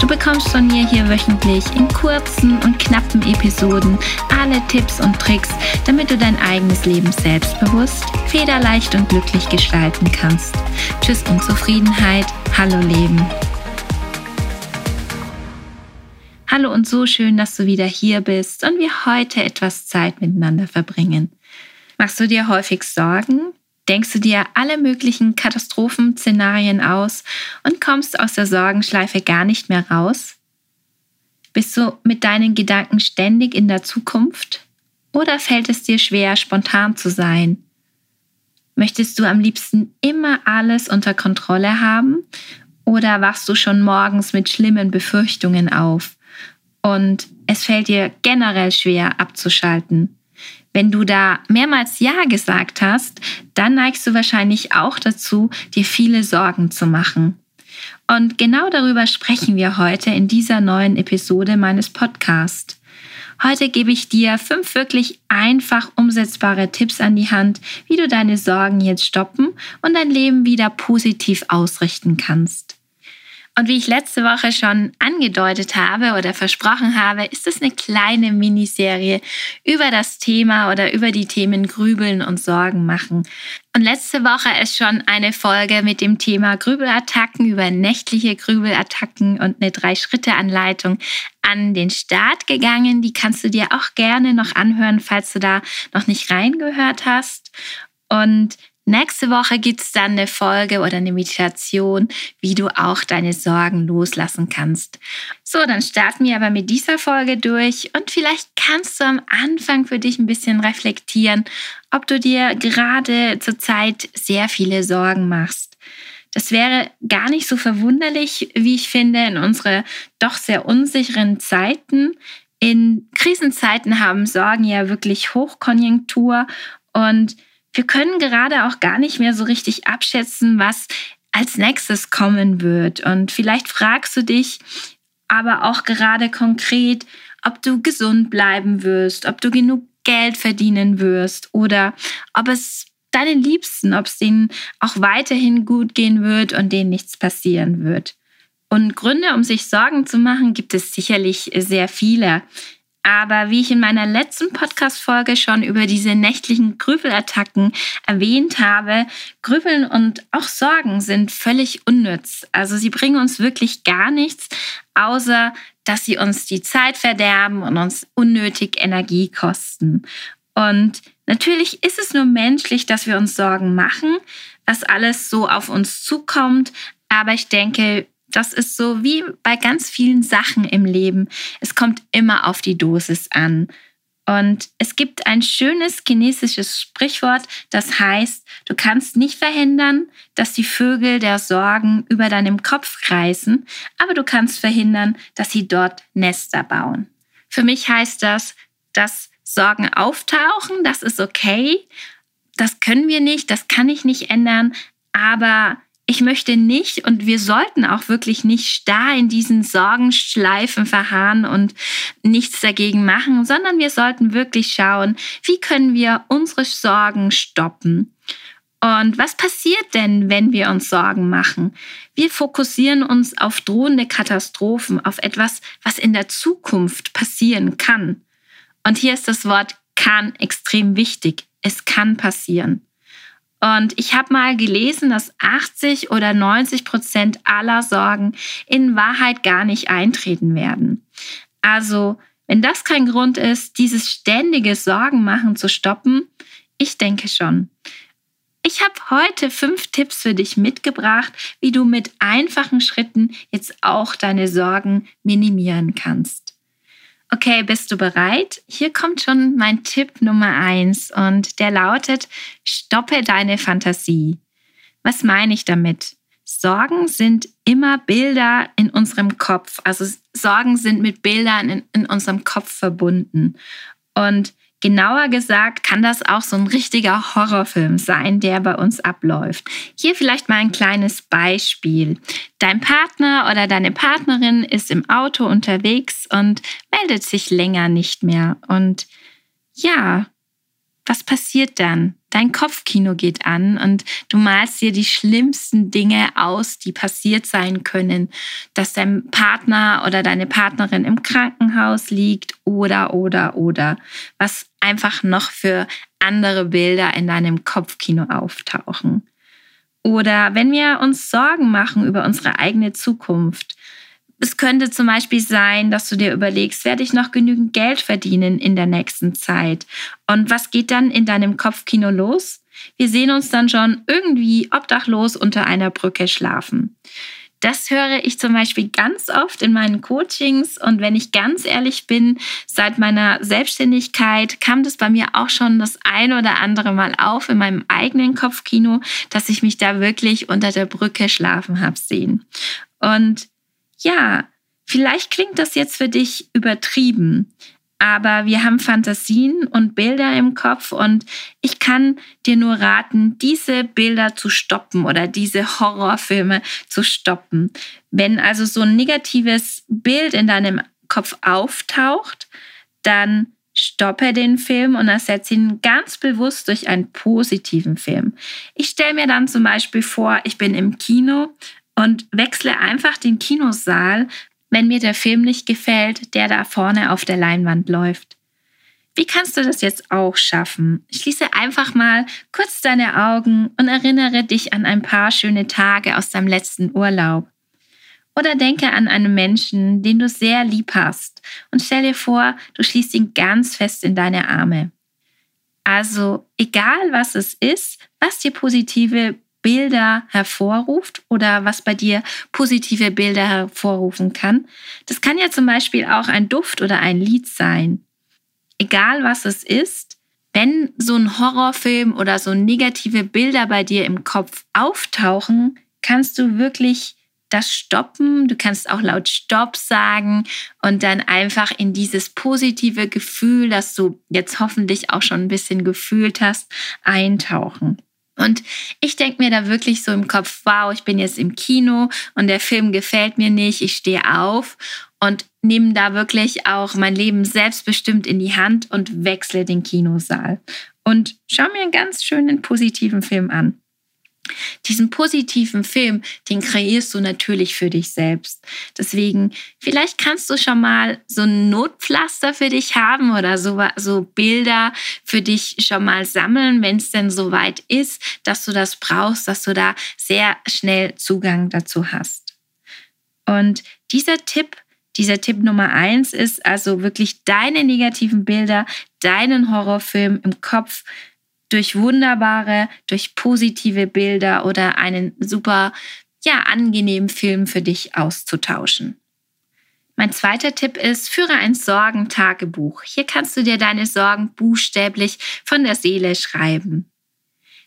Du bekommst von mir hier wöchentlich in kurzen und knappen Episoden alle Tipps und Tricks, damit du dein eigenes Leben selbstbewusst, federleicht und glücklich gestalten kannst. Tschüss Unzufriedenheit, hallo Leben. Hallo und so schön, dass du wieder hier bist und wir heute etwas Zeit miteinander verbringen. Machst du dir häufig Sorgen? Denkst du dir alle möglichen Katastrophenszenarien aus und kommst aus der Sorgenschleife gar nicht mehr raus? Bist du mit deinen Gedanken ständig in der Zukunft? Oder fällt es dir schwer, spontan zu sein? Möchtest du am liebsten immer alles unter Kontrolle haben? Oder wachst du schon morgens mit schlimmen Befürchtungen auf? Und es fällt dir generell schwer abzuschalten. Wenn du da mehrmals Ja gesagt hast, dann neigst du wahrscheinlich auch dazu, dir viele Sorgen zu machen. Und genau darüber sprechen wir heute in dieser neuen Episode meines Podcasts. Heute gebe ich dir fünf wirklich einfach umsetzbare Tipps an die Hand, wie du deine Sorgen jetzt stoppen und dein Leben wieder positiv ausrichten kannst. Und wie ich letzte Woche schon angedeutet habe oder versprochen habe, ist es eine kleine Miniserie über das Thema oder über die Themen Grübeln und Sorgen machen. Und letzte Woche ist schon eine Folge mit dem Thema Grübelattacken über nächtliche Grübelattacken und eine Drei-Schritte-Anleitung an den Start gegangen. Die kannst du dir auch gerne noch anhören, falls du da noch nicht reingehört hast. Und Nächste Woche gibt es dann eine Folge oder eine Meditation, wie du auch deine Sorgen loslassen kannst. So, dann starten wir aber mit dieser Folge durch und vielleicht kannst du am Anfang für dich ein bisschen reflektieren, ob du dir gerade zurzeit sehr viele Sorgen machst. Das wäre gar nicht so verwunderlich, wie ich finde, in unsere doch sehr unsicheren Zeiten. In Krisenzeiten haben Sorgen ja wirklich Hochkonjunktur und wir können gerade auch gar nicht mehr so richtig abschätzen, was als nächstes kommen wird. Und vielleicht fragst du dich aber auch gerade konkret, ob du gesund bleiben wirst, ob du genug Geld verdienen wirst oder ob es deinen Liebsten, ob es denen auch weiterhin gut gehen wird und denen nichts passieren wird. Und Gründe, um sich Sorgen zu machen, gibt es sicherlich sehr viele. Aber wie ich in meiner letzten Podcast-Folge schon über diese nächtlichen Grübelattacken erwähnt habe, Grübeln und auch Sorgen sind völlig unnütz. Also sie bringen uns wirklich gar nichts, außer dass sie uns die Zeit verderben und uns unnötig Energie kosten. Und natürlich ist es nur menschlich, dass wir uns Sorgen machen, was alles so auf uns zukommt. Aber ich denke, das ist so wie bei ganz vielen Sachen im Leben. Es kommt immer auf die Dosis an. Und es gibt ein schönes chinesisches Sprichwort, das heißt, du kannst nicht verhindern, dass die Vögel der Sorgen über deinem Kopf kreisen, aber du kannst verhindern, dass sie dort Nester bauen. Für mich heißt das, dass Sorgen auftauchen, das ist okay, das können wir nicht, das kann ich nicht ändern, aber ich möchte nicht und wir sollten auch wirklich nicht starr in diesen Sorgenschleifen verharren und nichts dagegen machen, sondern wir sollten wirklich schauen, wie können wir unsere Sorgen stoppen. Und was passiert denn, wenn wir uns Sorgen machen? Wir fokussieren uns auf drohende Katastrophen, auf etwas, was in der Zukunft passieren kann. Und hier ist das Wort kann extrem wichtig. Es kann passieren. Und ich habe mal gelesen, dass 80 oder 90 Prozent aller Sorgen in Wahrheit gar nicht eintreten werden. Also, wenn das kein Grund ist, dieses ständige Sorgenmachen zu stoppen, ich denke schon. Ich habe heute fünf Tipps für dich mitgebracht, wie du mit einfachen Schritten jetzt auch deine Sorgen minimieren kannst. Okay, bist du bereit? Hier kommt schon mein Tipp Nummer eins und der lautet, stoppe deine Fantasie. Was meine ich damit? Sorgen sind immer Bilder in unserem Kopf. Also Sorgen sind mit Bildern in, in unserem Kopf verbunden. Und Genauer gesagt kann das auch so ein richtiger Horrorfilm sein, der bei uns abläuft. Hier vielleicht mal ein kleines Beispiel. Dein Partner oder deine Partnerin ist im Auto unterwegs und meldet sich länger nicht mehr. Und ja, was passiert dann? Dein Kopfkino geht an und du malst dir die schlimmsten Dinge aus, die passiert sein können, dass dein Partner oder deine Partnerin im Krankenhaus liegt oder, oder, oder, was einfach noch für andere Bilder in deinem Kopfkino auftauchen. Oder wenn wir uns Sorgen machen über unsere eigene Zukunft, es könnte zum Beispiel sein, dass du dir überlegst, werde ich noch genügend Geld verdienen in der nächsten Zeit? Und was geht dann in deinem Kopfkino los? Wir sehen uns dann schon irgendwie obdachlos unter einer Brücke schlafen. Das höre ich zum Beispiel ganz oft in meinen Coachings und wenn ich ganz ehrlich bin, seit meiner Selbstständigkeit kam das bei mir auch schon das ein oder andere Mal auf in meinem eigenen Kopfkino, dass ich mich da wirklich unter der Brücke schlafen habe sehen. Und ja, vielleicht klingt das jetzt für dich übertrieben, aber wir haben Fantasien und Bilder im Kopf und ich kann dir nur raten, diese Bilder zu stoppen oder diese Horrorfilme zu stoppen. Wenn also so ein negatives Bild in deinem Kopf auftaucht, dann stoppe den Film und ersetze ihn ganz bewusst durch einen positiven Film. Ich stelle mir dann zum Beispiel vor, ich bin im Kino und wechsle einfach den Kinosaal, wenn mir der Film nicht gefällt, der da vorne auf der Leinwand läuft. Wie kannst du das jetzt auch schaffen? Schließe einfach mal kurz deine Augen und erinnere dich an ein paar schöne Tage aus deinem letzten Urlaub. Oder denke an einen Menschen, den du sehr lieb hast und stell dir vor, du schließt ihn ganz fest in deine Arme. Also, egal was es ist, was dir positive Bilder hervorruft oder was bei dir positive Bilder hervorrufen kann. Das kann ja zum Beispiel auch ein Duft oder ein Lied sein. Egal was es ist, wenn so ein Horrorfilm oder so negative Bilder bei dir im Kopf auftauchen, kannst du wirklich das stoppen. Du kannst auch laut Stopp sagen und dann einfach in dieses positive Gefühl, das du jetzt hoffentlich auch schon ein bisschen gefühlt hast, eintauchen. Und ich denke mir da wirklich so im Kopf, wow, ich bin jetzt im Kino und der Film gefällt mir nicht, ich stehe auf und nehme da wirklich auch mein Leben selbstbestimmt in die Hand und wechsle den Kinosaal und schau mir einen ganz schönen positiven Film an. Diesen positiven Film, den kreierst du natürlich für dich selbst. Deswegen, vielleicht kannst du schon mal so ein Notpflaster für dich haben oder so, so Bilder für dich schon mal sammeln, wenn es denn soweit ist, dass du das brauchst, dass du da sehr schnell Zugang dazu hast. Und dieser Tipp, dieser Tipp Nummer eins ist also wirklich deine negativen Bilder, deinen Horrorfilm im Kopf durch wunderbare, durch positive Bilder oder einen super, ja, angenehmen Film für dich auszutauschen. Mein zweiter Tipp ist, führe ein Sorgentagebuch. Hier kannst du dir deine Sorgen buchstäblich von der Seele schreiben.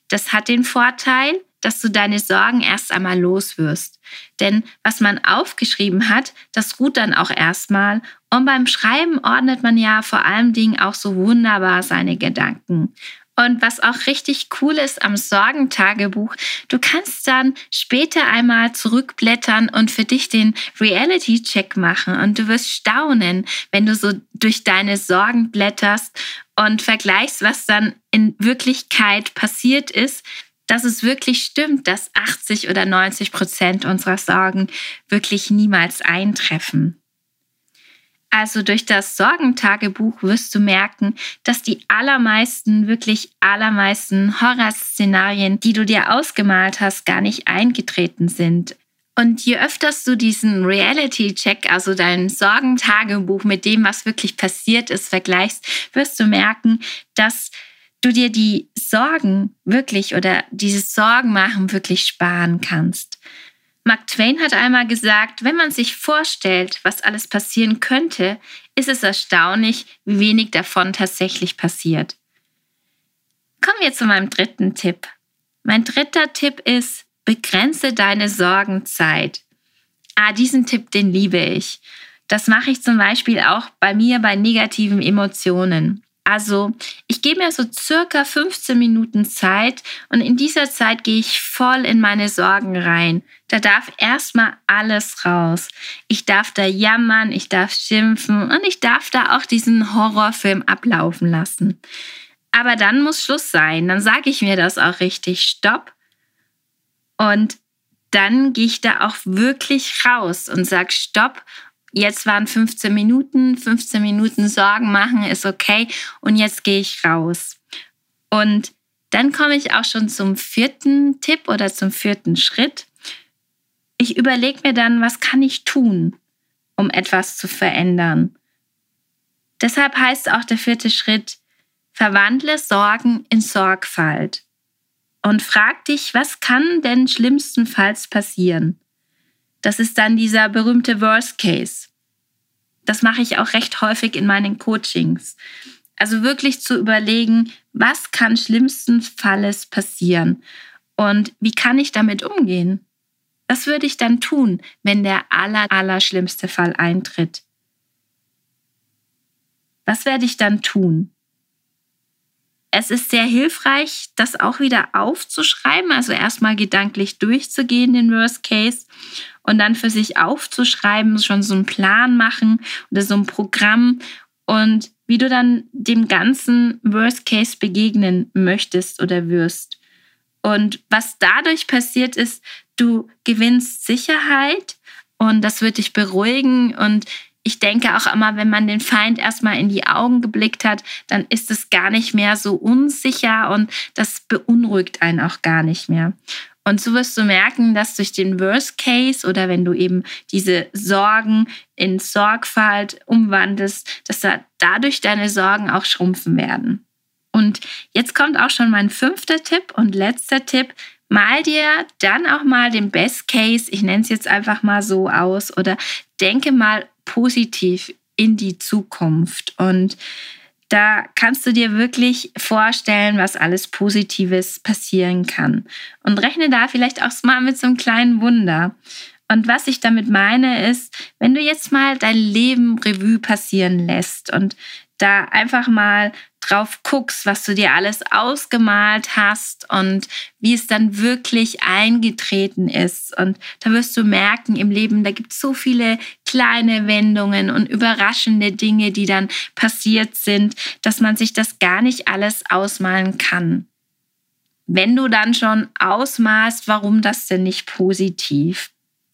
Das hat den Vorteil, dass du deine Sorgen erst einmal los wirst. Denn was man aufgeschrieben hat, das ruht dann auch erstmal. Und beim Schreiben ordnet man ja vor allem Dingen auch so wunderbar seine Gedanken. Und was auch richtig cool ist am Sorgentagebuch, du kannst dann später einmal zurückblättern und für dich den Reality-Check machen. Und du wirst staunen, wenn du so durch deine Sorgen blätterst und vergleichst, was dann in Wirklichkeit passiert ist, dass es wirklich stimmt, dass 80 oder 90 Prozent unserer Sorgen wirklich niemals eintreffen. Also durch das Sorgentagebuch wirst du merken, dass die allermeisten, wirklich allermeisten Horrorszenarien, die du dir ausgemalt hast, gar nicht eingetreten sind. Und je öfters du diesen Reality-Check, also dein Sorgentagebuch mit dem, was wirklich passiert ist, vergleichst, wirst du merken, dass du dir die Sorgen wirklich oder dieses Sorgenmachen wirklich sparen kannst. Mark Twain hat einmal gesagt, wenn man sich vorstellt, was alles passieren könnte, ist es erstaunlich, wie wenig davon tatsächlich passiert. Kommen wir zu meinem dritten Tipp. Mein dritter Tipp ist, begrenze deine Sorgenzeit. Ah, diesen Tipp, den liebe ich. Das mache ich zum Beispiel auch bei mir bei negativen Emotionen. Also ich gebe mir so circa 15 Minuten Zeit und in dieser Zeit gehe ich voll in meine Sorgen rein. Da darf erstmal alles raus. Ich darf da jammern, ich darf schimpfen und ich darf da auch diesen Horrorfilm ablaufen lassen. Aber dann muss Schluss sein. Dann sage ich mir das auch richtig. Stopp. Und dann gehe ich da auch wirklich raus und sage Stopp jetzt waren 15 Minuten, 15 Minuten Sorgen machen ist okay und jetzt gehe ich raus. Und dann komme ich auch schon zum vierten Tipp oder zum vierten Schritt. Ich überlege mir dann, was kann ich tun, um etwas zu verändern. Deshalb heißt auch der vierte Schritt, verwandle Sorgen in Sorgfalt und frag dich, was kann denn schlimmstenfalls passieren? Das ist dann dieser berühmte Worst Case. Das mache ich auch recht häufig in meinen Coachings. Also wirklich zu überlegen, was kann schlimmstenfalls passieren und wie kann ich damit umgehen? Was würde ich dann tun, wenn der aller, aller schlimmste Fall eintritt? Was werde ich dann tun? Es ist sehr hilfreich, das auch wieder aufzuschreiben, also erstmal gedanklich durchzugehen, den Worst Case, und dann für sich aufzuschreiben, schon so einen Plan machen oder so ein Programm und wie du dann dem ganzen Worst Case begegnen möchtest oder wirst. Und was dadurch passiert ist, du gewinnst Sicherheit und das wird dich beruhigen und ich denke auch immer, wenn man den Feind erstmal in die Augen geblickt hat, dann ist es gar nicht mehr so unsicher und das beunruhigt einen auch gar nicht mehr. Und so wirst du merken, dass durch den Worst Case oder wenn du eben diese Sorgen in Sorgfalt umwandelst, dass da dadurch deine Sorgen auch schrumpfen werden. Und jetzt kommt auch schon mein fünfter Tipp und letzter Tipp. Mal dir dann auch mal den Best Case, ich nenne es jetzt einfach mal so aus, oder denke mal positiv in die Zukunft. Und da kannst du dir wirklich vorstellen, was alles Positives passieren kann. Und rechne da vielleicht auch mal mit so einem kleinen Wunder. Und was ich damit meine, ist, wenn du jetzt mal dein Leben Revue passieren lässt und da einfach mal drauf guckst, was du dir alles ausgemalt hast und wie es dann wirklich eingetreten ist. Und da wirst du merken, im Leben, da gibt es so viele kleine Wendungen und überraschende Dinge, die dann passiert sind, dass man sich das gar nicht alles ausmalen kann. Wenn du dann schon ausmalst, warum das denn nicht positiv?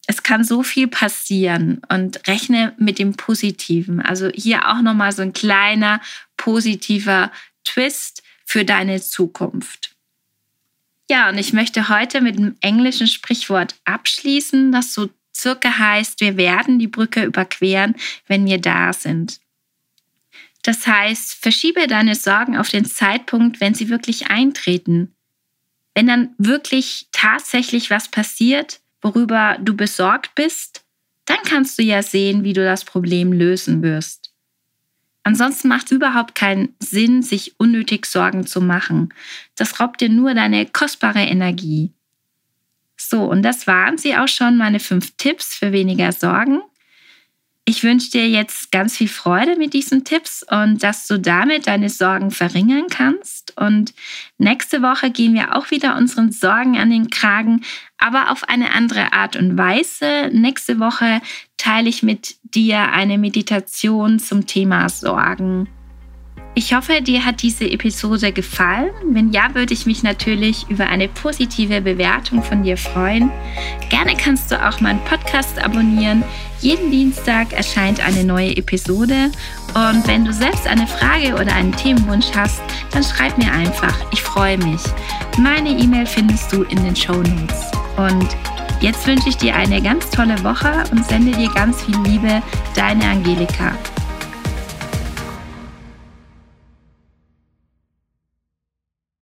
Es kann so viel passieren und rechne mit dem Positiven. Also hier auch nochmal so ein kleiner positiver Twist für deine Zukunft. Ja, und ich möchte heute mit dem englischen Sprichwort abschließen, das so circa heißt, wir werden die Brücke überqueren, wenn wir da sind. Das heißt, verschiebe deine Sorgen auf den Zeitpunkt, wenn sie wirklich eintreten. Wenn dann wirklich tatsächlich was passiert, worüber du besorgt bist, dann kannst du ja sehen, wie du das Problem lösen wirst. Ansonsten macht es überhaupt keinen Sinn, sich unnötig Sorgen zu machen. Das raubt dir nur deine kostbare Energie. So, und das waren sie auch schon, meine fünf Tipps für weniger Sorgen. Ich wünsche dir jetzt ganz viel Freude mit diesen Tipps und dass du damit deine Sorgen verringern kannst. Und nächste Woche gehen wir auch wieder unseren Sorgen an den Kragen, aber auf eine andere Art und Weise. Nächste Woche teile ich mit dir eine Meditation zum Thema Sorgen. Ich hoffe, dir hat diese Episode gefallen. Wenn ja, würde ich mich natürlich über eine positive Bewertung von dir freuen. Gerne kannst du auch meinen Podcast abonnieren. Jeden Dienstag erscheint eine neue Episode. Und wenn du selbst eine Frage oder einen Themenwunsch hast, dann schreib mir einfach. Ich freue mich. Meine E-Mail findest du in den Show Notes. Und jetzt wünsche ich dir eine ganz tolle Woche und sende dir ganz viel Liebe. Deine Angelika.